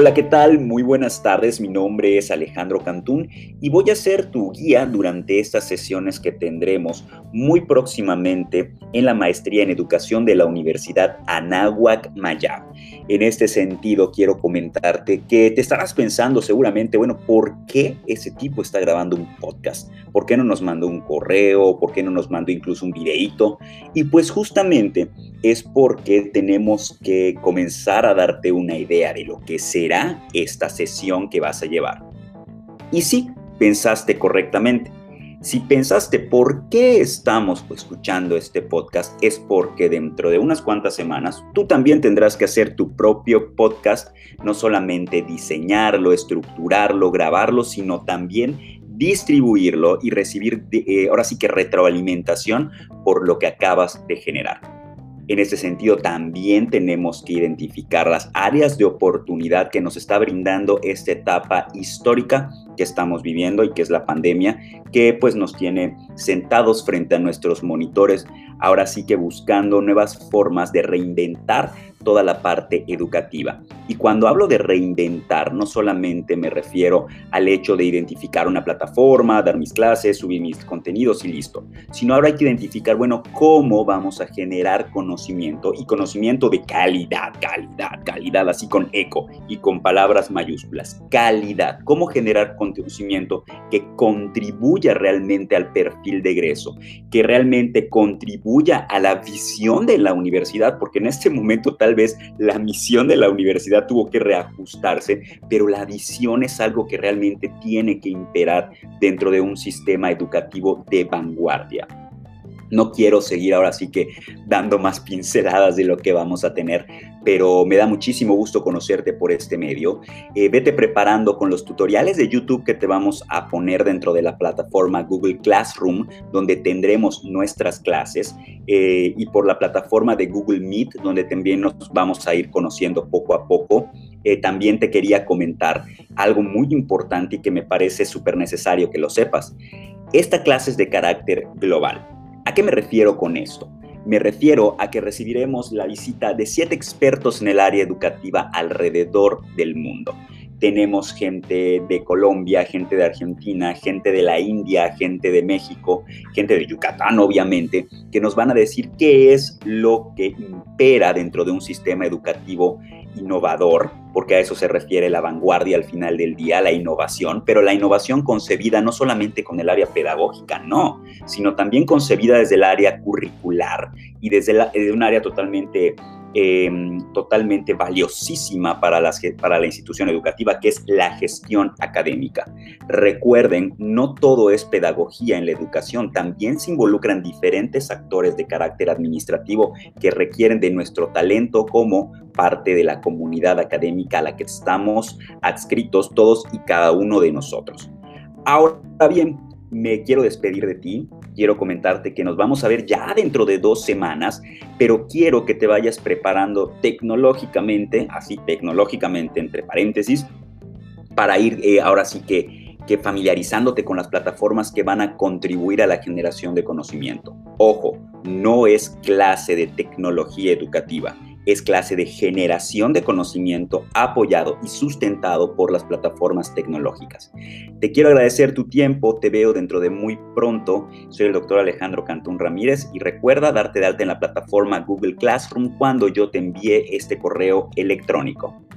Hola, ¿qué tal? Muy buenas tardes. Mi nombre es Alejandro Cantún y voy a ser tu guía durante estas sesiones que tendremos muy próximamente en la maestría en educación de la Universidad Anáhuac Mayab. En este sentido, quiero comentarte que te estarás pensando seguramente, bueno, ¿por qué ese tipo está grabando un podcast? ¿Por qué no nos mandó un correo? ¿Por qué no nos mandó incluso un videíto? Y pues justamente es porque tenemos que comenzar a darte una idea de lo que será esta sesión que vas a llevar. Y sí, pensaste correctamente. Si pensaste por qué estamos escuchando este podcast, es porque dentro de unas cuantas semanas tú también tendrás que hacer tu propio podcast, no solamente diseñarlo, estructurarlo, grabarlo, sino también distribuirlo y recibir eh, ahora sí que retroalimentación por lo que acabas de generar. En ese sentido, también tenemos que identificar las áreas de oportunidad que nos está brindando esta etapa histórica que estamos viviendo y que es la pandemia, que pues nos tiene sentados frente a nuestros monitores, ahora sí que buscando nuevas formas de reinventar toda la parte educativa. Y cuando hablo de reinventar, no solamente me refiero al hecho de identificar una plataforma, dar mis clases, subir mis contenidos y listo, sino ahora hay que identificar, bueno, cómo vamos a generar conocimiento y conocimiento de calidad, calidad, calidad, así con eco y con palabras mayúsculas, calidad, cómo generar conocimiento que contribuya realmente al perfil de egreso, que realmente contribuya a la visión de la universidad, porque en este momento tal vez la misión de la universidad tuvo que reajustarse, pero la visión es algo que realmente tiene que imperar dentro de un sistema educativo de vanguardia. No quiero seguir ahora sí que dando más pinceladas de lo que vamos a tener, pero me da muchísimo gusto conocerte por este medio. Eh, vete preparando con los tutoriales de YouTube que te vamos a poner dentro de la plataforma Google Classroom, donde tendremos nuestras clases, eh, y por la plataforma de Google Meet, donde también nos vamos a ir conociendo poco a poco. Eh, también te quería comentar algo muy importante y que me parece súper necesario que lo sepas. Esta clase es de carácter global ¿A qué me refiero con esto? Me refiero a que recibiremos la visita de siete expertos en el área educativa alrededor del mundo. Tenemos gente de Colombia, gente de Argentina, gente de la India, gente de México, gente de Yucatán, obviamente, que nos van a decir qué es lo que impera dentro de un sistema educativo innovador, porque a eso se refiere la vanguardia al final del día, la innovación, pero la innovación concebida no solamente con el área pedagógica, no, sino también concebida desde el área curricular y desde, un área totalmente Em, totalmente valiosísima para, las, para la institución educativa, que es la gestión académica. Recuerden, no todo es pedagogía en la educación, también se involucran diferentes actores de carácter administrativo que requieren de nuestro talento como parte de la comunidad académica a la que estamos adscritos todos y cada uno de nosotros. Ahora bien, me quiero despedir de ti. Quiero comentarte que nos vamos a ver ya dentro de dos semanas, pero quiero que te vayas preparando tecnológicamente, así tecnológicamente entre paréntesis, para ir eh, ahora sí que, que familiarizándote con las plataformas que van a contribuir a la generación de conocimiento. Ojo, no es clase de tecnología educativa es clase de generación de conocimiento apoyado y sustentado por las plataformas tecnológicas. Te quiero agradecer tu tiempo, te veo dentro de muy pronto. Soy el doctor Alejandro Cantún Ramírez y recuerda darte de alta en la plataforma Google Classroom cuando yo te envíe este correo electrónico.